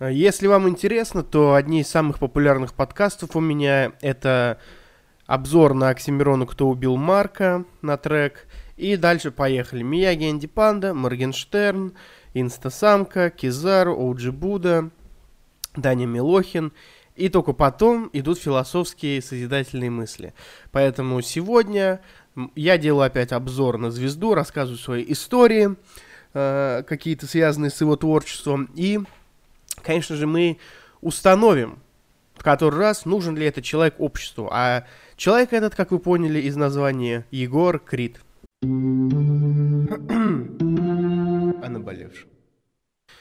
Если вам интересно, то одни из самых популярных подкастов у меня это обзор на Оксимирону «Кто убил Марка» на трек. И дальше поехали. Мияги Энди Панда, Моргенштерн, Инстасамка, Кизару, Оуджи Буда, Даня Милохин. И только потом идут философские созидательные мысли. Поэтому сегодня я делаю опять обзор на звезду, рассказываю свои истории, э, какие-то связанные с его творчеством. И, конечно же, мы установим, в который раз нужен ли этот человек обществу. А человек этот, как вы поняли из названия, Егор Крид. О наболевшем.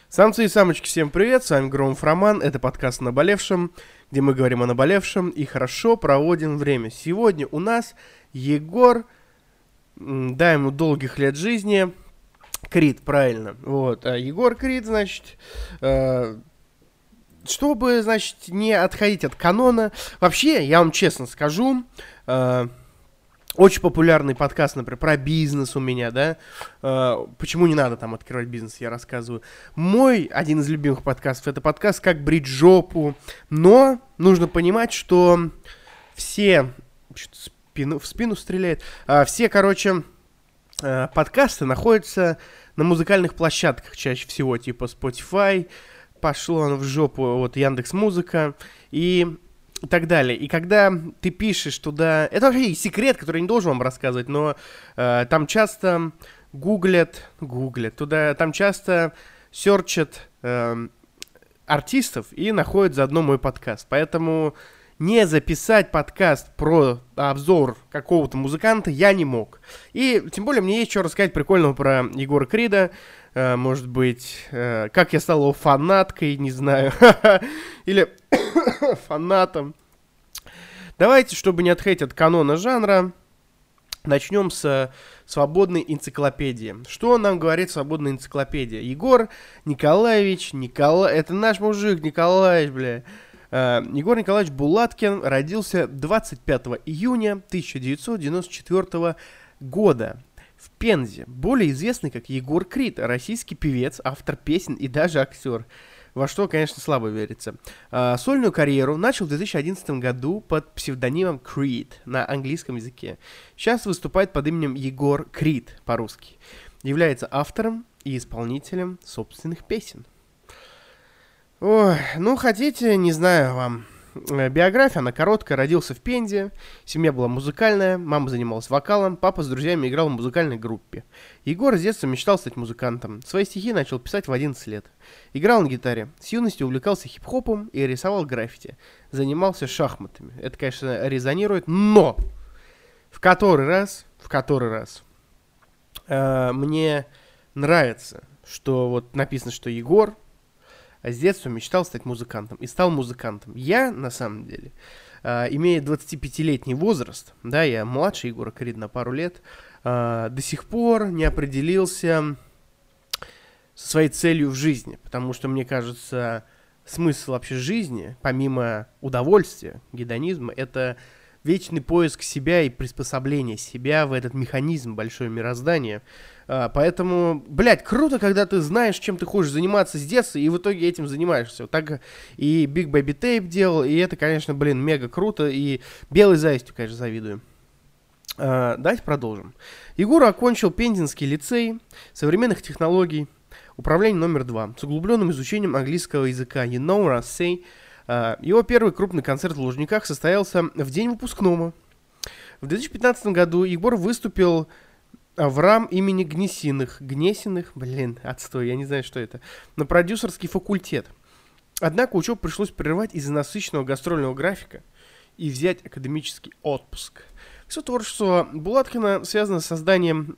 Самцы и самочки, всем привет, с вами Громов Роман, это подкаст о наболевшем, где мы говорим о наболевшем и хорошо проводим время. Сегодня у нас Егор, дай ему долгих лет жизни, Крид, правильно, вот, а Егор Крид, значит, э, чтобы, значит, не отходить от канона, вообще, я вам честно скажу, э, очень популярный подкаст, например, про бизнес у меня, да. Э, почему не надо там открывать бизнес, я рассказываю. Мой один из любимых подкастов это подкаст «Как брить жопу». Но нужно понимать, что все... Спину, в спину стреляет. Э, все, короче, э, подкасты находятся на музыкальных площадках чаще всего, типа Spotify, пошло оно в жопу, вот Яндекс Музыка. И так далее. И когда ты пишешь туда... Это вообще секрет, который я не должен вам рассказывать, но э, там часто гуглят... Гуглят. Туда, там часто серчат э, артистов и находят заодно мой подкаст. Поэтому не записать подкаст про обзор какого-то музыканта я не мог. И тем более мне есть что рассказать прикольного про Егора Крида. Э, может быть, э, как я стал его фанаткой, не знаю. Или фанатом. Давайте, чтобы не отходить от канона жанра, начнем с свободной энциклопедии. Что нам говорит свободная энциклопедия? Егор Николаевич, Николай... Это наш мужик, Николаевич, бля. Егор Николаевич Булаткин родился 25 июня 1994 года в Пензе, более известный как Егор Крид, российский певец, автор песен и даже актер во что, конечно, слабо верится. А, сольную карьеру начал в 2011 году под псевдонимом Creed на английском языке. Сейчас выступает под именем Егор Крид по-русски. Является автором и исполнителем собственных песен. Ой, ну хотите, не знаю вам, биография, она короткая, родился в Пензе, семья была музыкальная, мама занималась вокалом, папа с друзьями играл в музыкальной группе. Егор с детства мечтал стать музыкантом. Свои стихи начал писать в 11 лет. Играл на гитаре, с юности увлекался хип-хопом и рисовал граффити. Занимался шахматами. Это, конечно, резонирует, но в который раз, в который раз э, мне нравится, что вот написано, что Егор а с детства мечтал стать музыкантом и стал музыкантом. Я, на самом деле, э, имея 25-летний возраст, да, я младше Егора Крид на пару лет, э, до сих пор не определился со своей целью в жизни, потому что, мне кажется, смысл вообще жизни, помимо удовольствия, гедонизма, это вечный поиск себя и приспособление себя в этот механизм большое мироздания. А, поэтому, блядь, круто, когда ты знаешь, чем ты хочешь заниматься с детства, и в итоге этим занимаешься. Вот так и Big Baby Tape делал, и это, конечно, блин, мега круто, и белой завистью, конечно, завидую. А, давайте продолжим. Егор окончил Пензенский лицей современных технологий, управление номер два, с углубленным изучением английского языка. You know. А, его первый крупный концерт в Лужниках состоялся в день выпускного. В 2015 году Егор выступил Авраам имени Гнесиных. Гнесиных? Блин, отстой, я не знаю, что это. На продюсерский факультет. Однако учебу пришлось прервать из-за насыщенного гастрольного графика и взять академический отпуск. Все творчество Булаткина связано с созданием...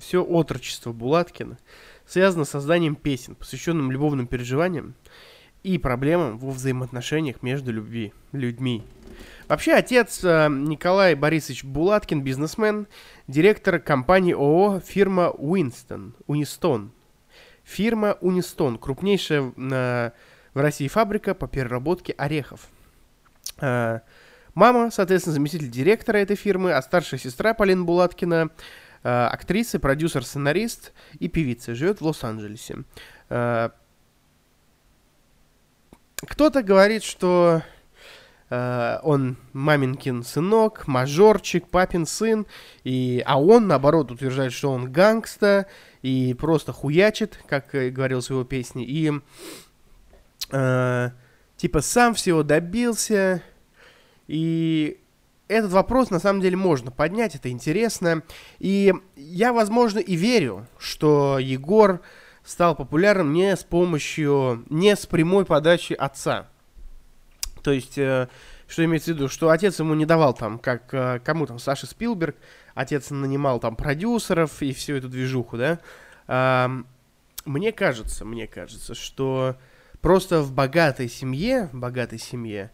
все отрочество Булаткина связано с созданием песен, посвященным любовным переживаниям и проблемам во взаимоотношениях между любви, людьми. Вообще, отец э, Николай Борисович Булаткин, бизнесмен, директор компании ООО фирма Уинстон, Унистон. Фирма Унистон, крупнейшая в России фабрика по переработке орехов. Э, мама, соответственно, заместитель директора этой фирмы, а старшая сестра Полина Булаткина, э, актриса, продюсер, сценарист и певица, живет в Лос-Анджелесе. Кто-то говорит, что э, он маминкин сынок, мажорчик, папин сын, и, а он, наоборот, утверждает, что он гангста и просто хуячит, как и говорилось в его песне, и э, типа сам всего добился, и этот вопрос на самом деле можно поднять, это интересно. И я, возможно, и верю, что Егор стал популярным не с помощью, не с прямой подачи отца. То есть, э, что имеется в виду, что отец ему не давал там, как э, кому там, Саша Спилберг, отец нанимал там продюсеров и всю эту движуху, да. Э, мне кажется, мне кажется, что просто в богатой семье, в богатой семье,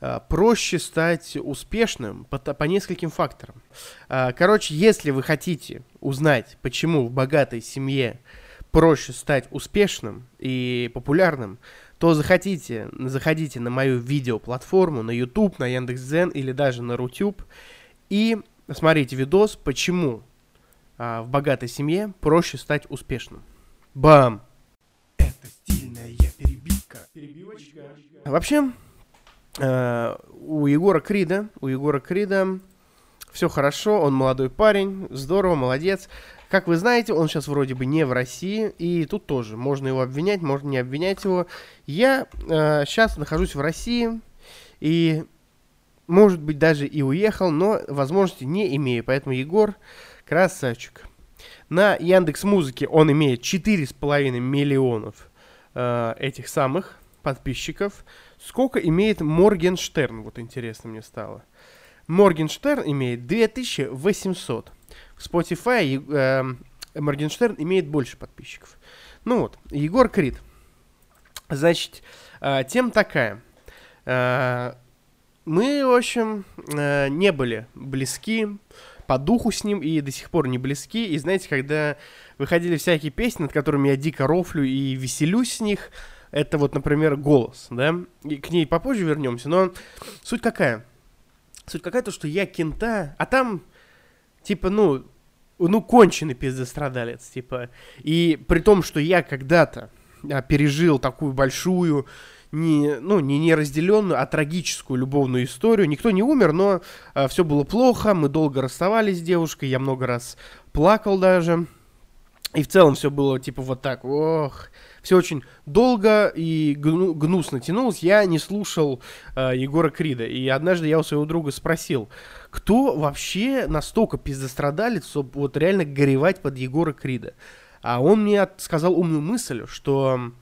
Э, проще стать успешным по, по нескольким факторам. Э, короче, если вы хотите узнать, почему в богатой семье проще стать успешным и популярным, то заходите, заходите на мою видеоплатформу, на YouTube, на Яндекс.Дзен или даже на Рутюб и смотрите видос, почему а, в богатой семье проще стать успешным. Бам! Это стильная перебивка. Перебивочка. Вообще, Э, у Егора Крида, у Егора Крида все хорошо, он молодой парень, здорово, молодец. Как вы знаете, он сейчас вроде бы не в России, и тут тоже можно его обвинять, можно не обвинять его. Я э, сейчас нахожусь в России, и, может быть, даже и уехал, но возможности не имею, поэтому Егор красавчик. На Яндекс Музыке он имеет 4,5 миллионов э, этих самых подписчиков. Сколько имеет Моргенштерн? Вот интересно мне стало. Моргенштерн имеет 2800. Spotify э, Моргенштерн имеет больше подписчиков. Ну вот, Егор Крид. Значит, э, тем такая. Э, мы, в общем, э, не были близки по духу с ним и до сих пор не близки. И знаете, когда выходили всякие песни, над которыми я дико рофлю и веселюсь с них, это вот, например, голос, да, и к ней попозже вернемся, но суть какая? Суть какая то, что я кента, а там, типа, ну, ну, конченый пиздострадалец, типа, и при том, что я когда-то а, пережил такую большую, не, ну, не неразделенную, а трагическую любовную историю. Никто не умер, но а, все было плохо, мы долго расставались с девушкой, я много раз плакал даже. И в целом все было типа вот так, ох, все очень долго и гну, гнусно тянулось. Я не слушал э, Егора Крида. И однажды я у своего друга спросил, кто вообще настолько пиздострадалец, чтобы вот реально горевать под Егора Крида. А он мне сказал умную мысль, что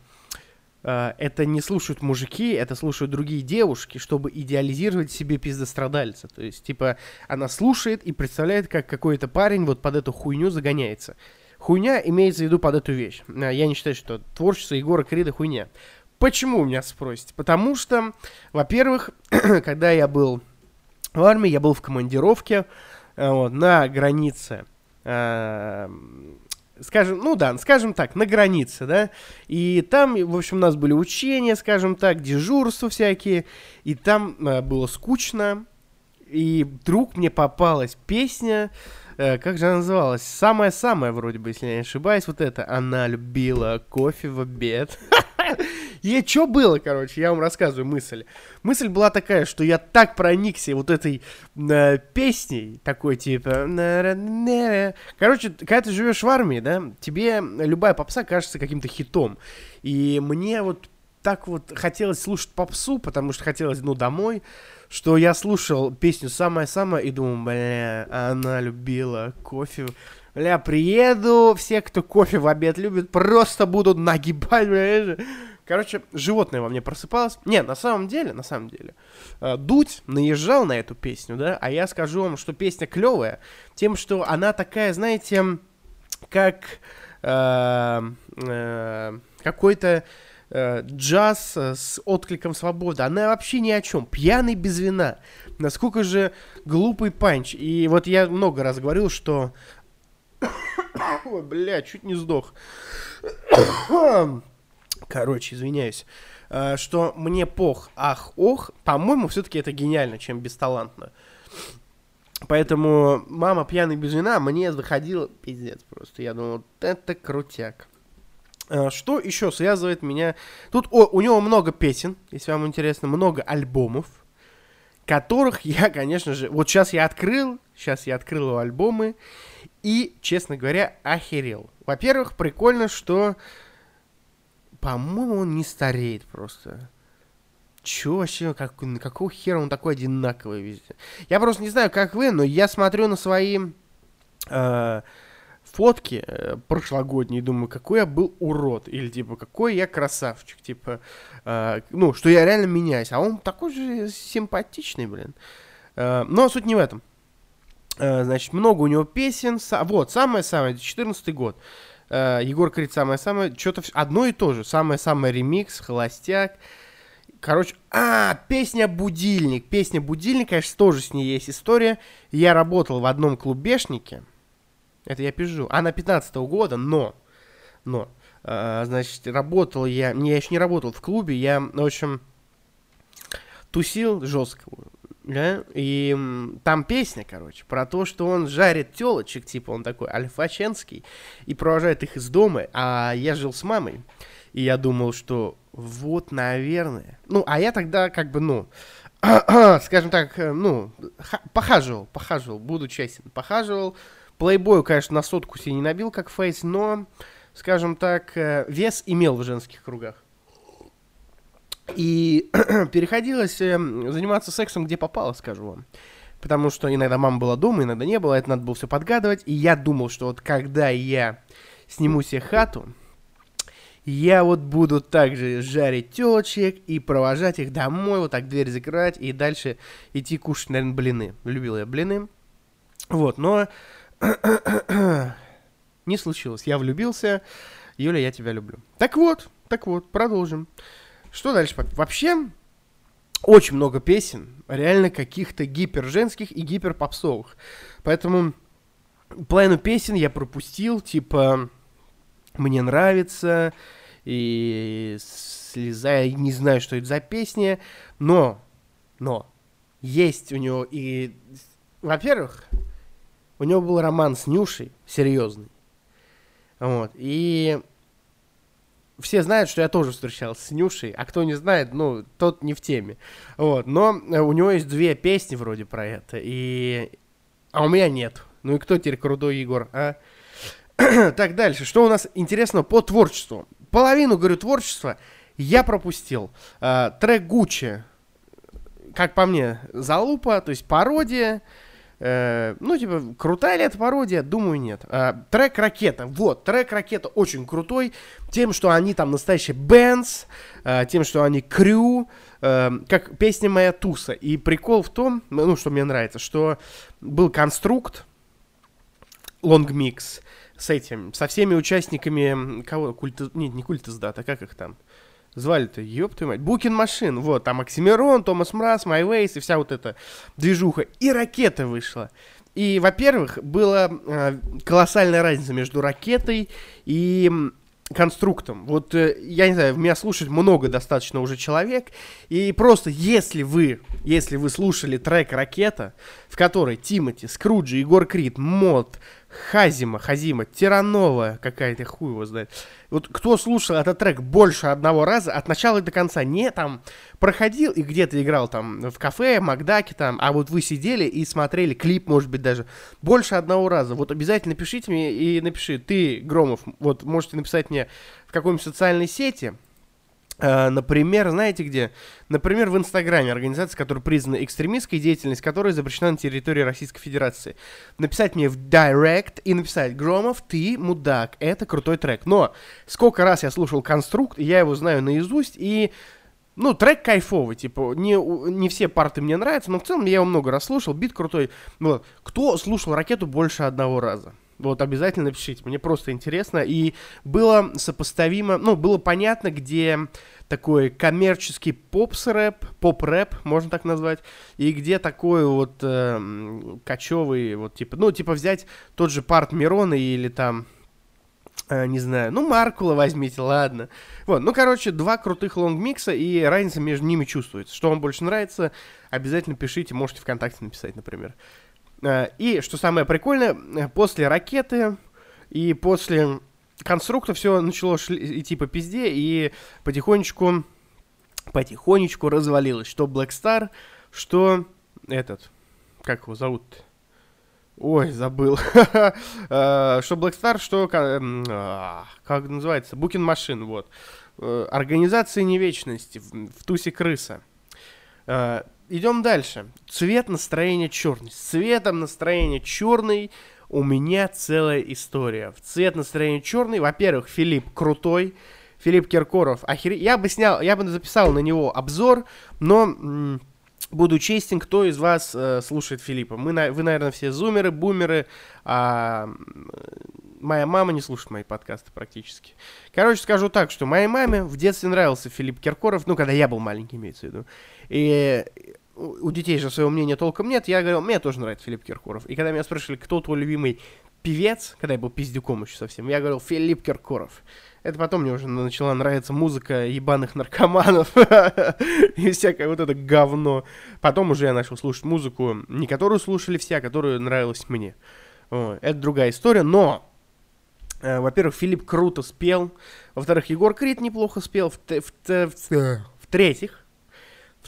э, это не слушают мужики, это слушают другие девушки, чтобы идеализировать себе пиздострадальца. То есть, типа, она слушает и представляет, как какой-то парень вот под эту хуйню загоняется. Хуйня имеется в виду под эту вещь. Э, я не считаю, что творчество Егора Крида хуйня. Почему, у меня спросите? Потому что, во-первых, когда я был в армии, я был в командировке э, вот, на границе, э, скажем, ну да, скажем так, на границе, да, и там, в общем, у нас были учения, скажем так, дежурства всякие, и там э, было скучно, и вдруг мне попалась песня, как же она называлась? Самая-самая, вроде бы, если я не ошибаюсь, вот это. Она любила кофе в обед. И что было, короче, я вам рассказываю мысль. Мысль была такая, что я так проникся вот этой э, песней, такой типа... Короче, когда ты живешь в армии, да, тебе любая попса кажется каким-то хитом. И мне вот так вот хотелось слушать попсу, потому что хотелось, ну, домой что я слушал песню «Самая-самая» и думал, бля, она любила кофе. Бля, приеду, все, кто кофе в обед любит, просто будут нагибать, бля. Короче, животное во мне просыпалось. Не, на самом деле, на самом деле, э, Дудь наезжал на эту песню, да, а я скажу вам, что песня клевая, тем, что она такая, знаете, как э, э, какой-то э, джаз с откликом свободы. Она вообще ни о чем. Пьяный без вина. Насколько же глупый панч. И вот я много раз говорил, что... Ой, бля, чуть не сдох. Короче, извиняюсь. Э, что мне пох, ах, ох. По-моему, все-таки это гениально, чем бесталантно. Поэтому мама пьяный без вина мне заходила пиздец просто. Я думал, это крутяк. Э, что еще связывает меня? Тут о, у него много песен, если вам интересно, много альбомов, которых я, конечно же, вот сейчас я открыл, сейчас я открыл его альбомы, и, честно говоря, охерел. Во-первых, прикольно, что, по-моему, он не стареет просто. Чё вообще, как, какого хера он такой одинаковый везде? Я просто не знаю, как вы, но я смотрю на свои э, фотки э, прошлогодние, думаю, какой я был урод, или типа, какой я красавчик, типа, э, ну, что я реально меняюсь, а он такой же симпатичный, блин. Э, но суть не в этом. Э, значит, много у него песен, са- вот, самое-самое, 14 год. Э, Егор Крид самое-самое, что-то одно и то же, самое-самое ремикс, холостяк, Короче, а, песня «Будильник». Песня «Будильник», конечно, тоже с ней есть история. Я работал в одном клубешнике, это я пишу. Она 15 -го года, но, но, э, значит, работал я, не, я еще не работал в клубе, я, в общем, тусил жестко, да, и там песня, короче, про то, что он жарит телочек, типа он такой альфаченский, и провожает их из дома, а я жил с мамой, и я думал, что вот, наверное, ну, а я тогда как бы, ну, скажем так, э, ну, похаживал, похаживал, буду честен, похаживал, Плейбою, конечно, на сотку себе не набил, как Фейс, но, скажем так, э, вес имел в женских кругах. И переходилось э, заниматься сексом, где попало, скажу вам. Потому что иногда мама была дома, иногда не было, это надо было все подгадывать. И я думал, что вот когда я сниму себе хату, я вот буду также жарить телочек и провожать их домой, вот так дверь закрывать и дальше идти кушать, наверное, блины. Любил я блины. Вот, но не случилось. Я влюбился. Юля, я тебя люблю. Так вот, так вот, продолжим. Что дальше? Вообще, очень много песен, реально каких-то гиперженских и гиперпопсовых. Поэтому половину песен я пропустил, типа «Мне нравится», и «Слеза», я не знаю, что это за песня, но, но, есть у него и, во-первых, у него был роман с Нюшей, серьезный. Вот. И все знают, что я тоже встречался с Нюшей, а кто не знает, ну, тот не в теме. Вот. Но э, у него есть две песни вроде про это, и... А у меня нет. Ну и кто теперь крутой Егор, а? так, дальше. Что у нас интересного по творчеству? Половину, говорю, творчества я пропустил. А, трек Гуччи, как по мне, залупа, то есть пародия. Э, ну, типа, крутая ли это пародия? Думаю, нет. Э, трек «Ракета». Вот, трек «Ракета» очень крутой. Тем, что они там настоящие bands, э, тем, что они crew, э, как песня «Моя туса». И прикол в том, ну, что мне нравится, что был конструкт, long mix, с этим, со всеми участниками, кого, культа, нет, не культа сдата, как их там, Звали-то, ёб твою мать. Booking Machine, вот, там Oxxxymiron, Thomas Mraz, MAYWAVE$ и вся вот эта движуха. И ракета вышла. И, во-первых, была э, колоссальная разница между ракетой и конструктом. Вот, э, я не знаю, меня слушает много достаточно уже человек, и просто если вы, если вы слушали трек «Ракета», в которой Тимати, Скруджи, Егор Крид, Мот, Хазима, Хазима, Тиранова какая-то, хуй его знает. Вот кто слушал этот трек больше одного раза, от начала до конца, не там проходил и где-то играл там в кафе, Макдаке там, а вот вы сидели и смотрели клип, может быть, даже больше одного раза, вот обязательно пишите мне и напиши, ты, Громов, вот можете написать мне в какой-нибудь социальной сети, например, знаете где? Например, в Инстаграме, организация, которая признана экстремистской, деятельность которая запрещена на территории Российской Федерации. Написать мне в Директ и написать «Громов, ты мудак, это крутой трек». Но сколько раз я слушал «Конструкт», я его знаю наизусть, и ну, трек кайфовый, типа, не, не все парты мне нравятся, но в целом я его много раз слушал, бит крутой. Вот. Кто слушал «Ракету» больше одного раза? Вот обязательно напишите, мне просто интересно. И было сопоставимо, ну, было понятно, где такой коммерческий попс-рэп, поп-рэп, можно так назвать, и где такой вот э, кочевый, вот типа, ну, типа взять тот же парт Мирона или там, э, не знаю, ну, Маркула возьмите, ладно. Вот, ну, короче, два крутых лонгмикса, и разница между ними чувствуется. Что вам больше нравится, обязательно пишите, можете ВКонтакте написать, например. Э, и, что самое прикольное, э, после ракеты и после конструктор все начало шли, идти по пизде, и потихонечку, потихонечку развалилось. Что Black Star, что этот, как его зовут? Ой, забыл. Э, что Black Star, что... А, как называется? Booking Machine, вот. Организация невечности в тусе крыса. Идем дальше. Цвет настроения черный. С цветом настроения черный у меня целая история. В цвет настроения черный, во-первых, Филипп крутой, Филипп Киркоров, охер... я бы снял, я бы записал на него обзор, но буду честен, кто из вас э, слушает Филиппа. Мы, на... Вы, наверное, все зумеры, бумеры, а моя мама не слушает мои подкасты практически. Короче, скажу так, что моей маме в детстве нравился Филипп Киркоров, ну, когда я был маленький, имеется в виду. И у детей же своего мнения толком нет, я говорил, мне тоже нравится Филипп Киркоров. И когда меня спрашивали, кто твой любимый певец, когда я был пиздюком еще совсем, я говорил, Филипп Киркоров. Это потом мне уже начала нравиться музыка ебаных наркоманов и всякое вот это говно. Потом уже я начал слушать музыку, не которую слушали все, а которую нравилась мне. Это другая история, но э, во-первых, Филипп круто спел. Во-вторых, Егор Крид неплохо спел. В-третьих,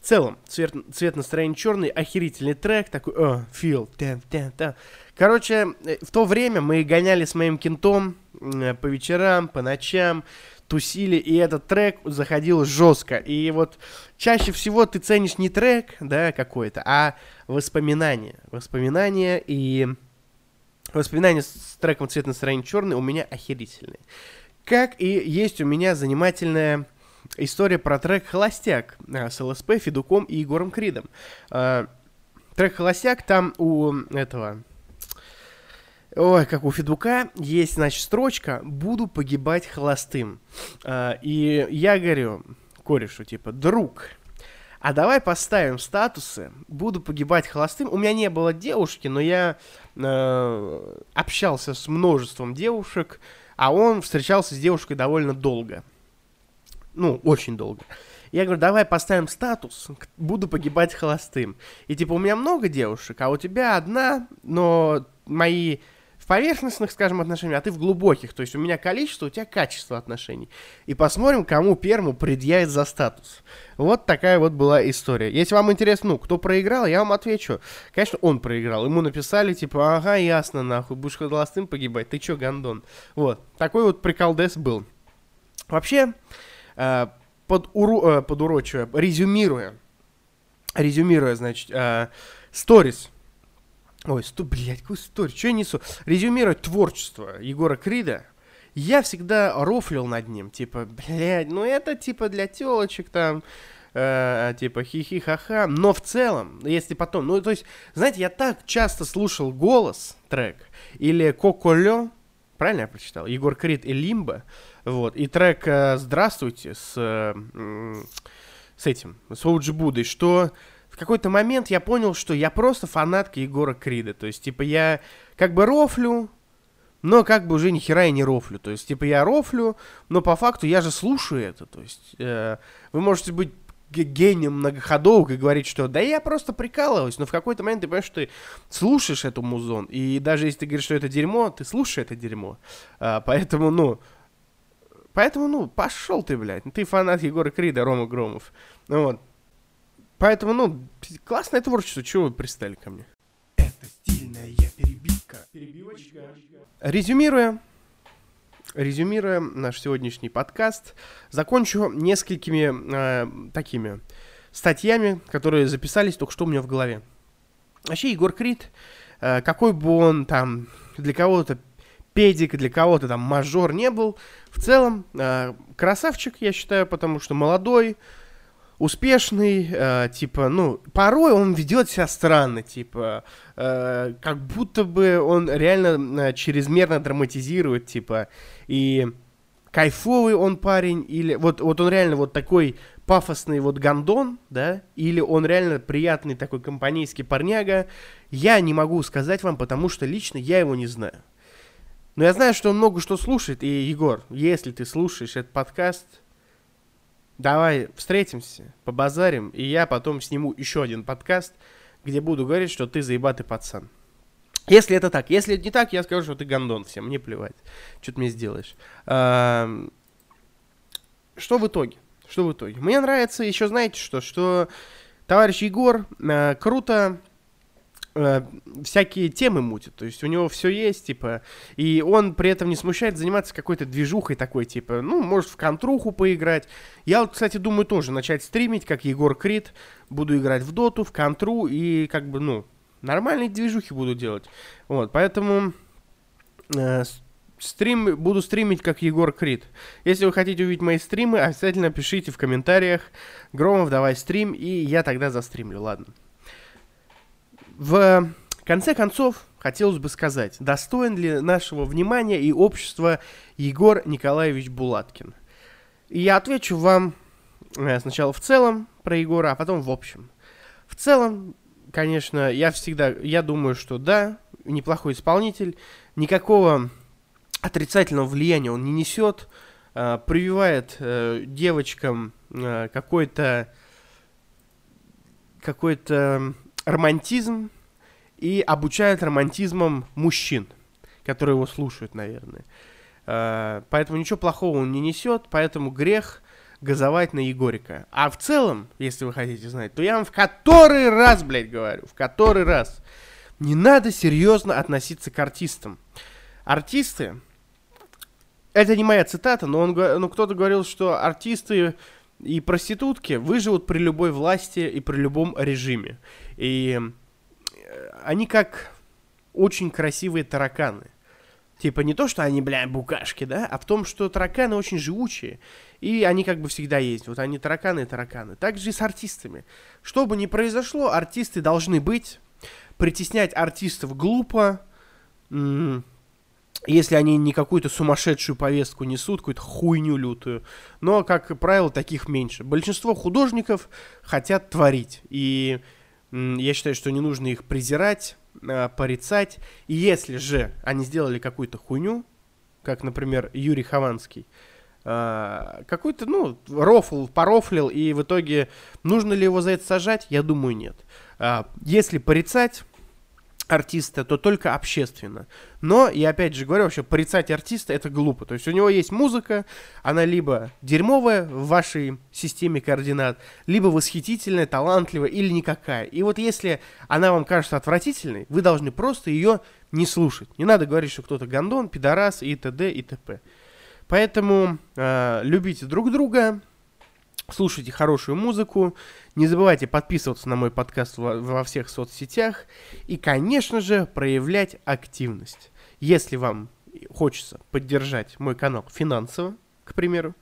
в целом, цвет, цвет настроения черный, охерительный трек, такой, о, фил, тем, тем. Короче, э, в то время мы гоняли с моим кентом э, по вечерам, по ночам, тусили, и этот трек заходил жестко. И вот чаще всего ты ценишь не трек, да, какой-то, а воспоминания. Воспоминания и... Воспоминания с треком «Цвет настроения черный» у меня охерительные. Как и есть у меня занимательная история про трек «Холостяк» э, с ЛСП, Федуком и Егором Кридом. Э, трек «Холостяк» там у этого... Ой, как у Федука есть, значит, строчка «Буду погибать холостым». Э, и я говорю корешу, типа, друг, а давай поставим статусы, буду погибать холостым. У меня не было девушки, но я общался с множеством девушек, а он встречался с девушкой довольно долго. Ну, очень долго. Я говорю, давай поставим статус, буду погибать холостым. И типа, у меня много девушек, а у тебя одна, но мои в поверхностных, скажем, отношениях, а ты в глубоких. То есть у меня количество, у тебя качество отношений. И посмотрим, кому первому предъявит за статус. Вот такая вот была история. Если вам интересно, ну, кто проиграл, я вам отвечу. Конечно, он проиграл. Ему написали, типа, ага, ясно, нахуй, будешь холостым погибать, ты чё, гандон? Вот, такой вот приколдес был. Вообще, под, уру, э, подурочивая, резюмируя, резюмируя, значит, сторис, э, ой, сто, блядь, какой сторис, что я несу, резюмируя творчество Егора Крида, я всегда рофлил над ним, типа, блядь, ну это типа для телочек там, э, типа хихи-ха-ха, но в целом, если потом, ну то есть, знаете, я так часто слушал голос трек, или Коколё, правильно я прочитал, Егор Крид и Лимба, вот. И трек э, «Здравствуйте» с, с этим, с Оуджи Будой, что в какой-то момент я понял, что я просто фанатка Егора Крида. То есть, типа, я как бы рофлю, но как бы уже ни хера и не рофлю. То есть, типа, я рофлю, но по факту я же слушаю это. То есть, э, вы можете быть гением многоходовок и говорить, что да я просто прикалываюсь, но в какой-то момент ты понимаешь, что ты слушаешь эту музон, и даже если ты говоришь, что это дерьмо, ты слушаешь это дерьмо. А, поэтому, ну, Поэтому, ну, пошел ты, блядь. Ты фанат Егора Крида, Рома Громов. Ну вот. Поэтому, ну, классное творчество. Чего вы пристали ко мне? Это стильная перебивка. Перебивочка. Резюмируя, резюмируя наш сегодняшний подкаст, закончу несколькими э, такими статьями, которые записались только что у меня в голове. Вообще, Егор Крид, э, какой бы он там для кого-то педик, для кого-то там мажор не был. В целом, э, красавчик, я считаю, потому что молодой, успешный, э, типа, ну, порой он ведет себя странно, типа, э, как будто бы он реально э, чрезмерно драматизирует, типа, и кайфовый он парень, или вот, вот он реально вот такой пафосный вот гандон, да, или он реально приятный такой компанейский парняга, я не могу сказать вам, потому что лично я его не знаю. Но я знаю, что он много что слушает. И, Егор, если ты слушаешь этот подкаст, давай встретимся, побазарим, и я потом сниму еще один подкаст, где буду говорить, что ты заебатый пацан. Если это так. Если это не так, я скажу, что ты гондон всем, мне плевать. Что ты мне сделаешь. Что в итоге? Что в итоге? Мне нравится еще, знаете что, что товарищ Егор э, круто э, всякие темы мутит. То есть у него все есть, типа, и он при этом не смущает заниматься какой-то движухой такой, типа, ну, может, в контруху поиграть. Я вот, кстати, думаю тоже начать стримить, как Егор Крид. Буду играть в доту, в контру и, как бы, ну, нормальные движухи буду делать. Вот, поэтому э, стрим, буду стримить как Егор Крид. Если вы хотите увидеть мои стримы, обязательно пишите в комментариях. Громов, давай стрим, и я тогда застримлю, ладно. В конце концов, хотелось бы сказать, достоин ли нашего внимания и общества Егор Николаевич Булаткин? И я отвечу вам э, сначала в целом про Егора, а потом в общем. В целом, конечно, я всегда, я думаю, что да, неплохой исполнитель, никакого отрицательного влияния он не несет, э, прививает э, девочкам какой-то какой-то романтизм и обучает романтизмом мужчин, которые его слушают, наверное. Э, поэтому ничего плохого он не несет, поэтому грех газовать на Егорика. А в целом, если вы хотите знать, то я вам в который раз, блядь, говорю, в который раз, не надо серьезно относиться к артистам. Артисты, это не моя цитата, но он, ну, кто-то говорил, что артисты и проститутки выживут при любой власти и при любом режиме. И э, они как очень красивые тараканы. Типа не то, что они, бля, букашки, да, а в том, что тараканы очень живучие. И они как бы всегда есть. Вот они тараканы и тараканы. Так же и с артистами. Что бы ни произошло, артисты должны быть. Притеснять артистов глупо. Если они не какую-то сумасшедшую повестку несут, какую-то хуйню лютую. Но, как правило, таких меньше. Большинство художников хотят творить. И я считаю, что не нужно их презирать, а, порицать. И если же они сделали какую-то хуйню, как, например, Юрий Хованский, а, какой-то, ну, рофл, порофлил, и в итоге нужно ли его за это сажать? Я думаю, нет. А, если порицать, артиста, то только общественно. Но, я опять же говорю, вообще порицать артиста это глупо. То есть у него есть музыка, она либо дерьмовая в вашей системе координат, либо восхитительная, талантливая или никакая. И вот если она вам кажется отвратительной, вы должны просто ее не слушать. Не надо говорить, что кто-то гандон, пидорас и т.д. и т.п. Поэтому э, любите друг друга, слушайте хорошую музыку, не забывайте подписываться на мой подкаст во, всех соцсетях и, конечно же, проявлять активность. Если вам хочется поддержать мой канал финансово, к примеру,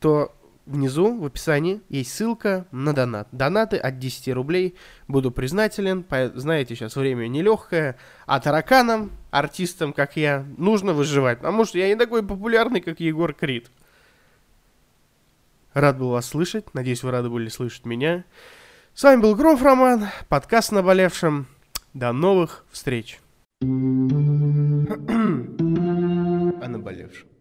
то внизу в описании есть ссылка на донат. Донаты от 10 рублей. Буду признателен. Знаете, сейчас время нелегкое. А тараканам, артистам, как я, нужно выживать. Потому что я не такой популярный, как Егор Крид. Рад был вас слышать. Надеюсь, вы рады были слышать меня. С вами был Громов Роман, подкаст «Наболевшим». До новых встреч. О наболевшем.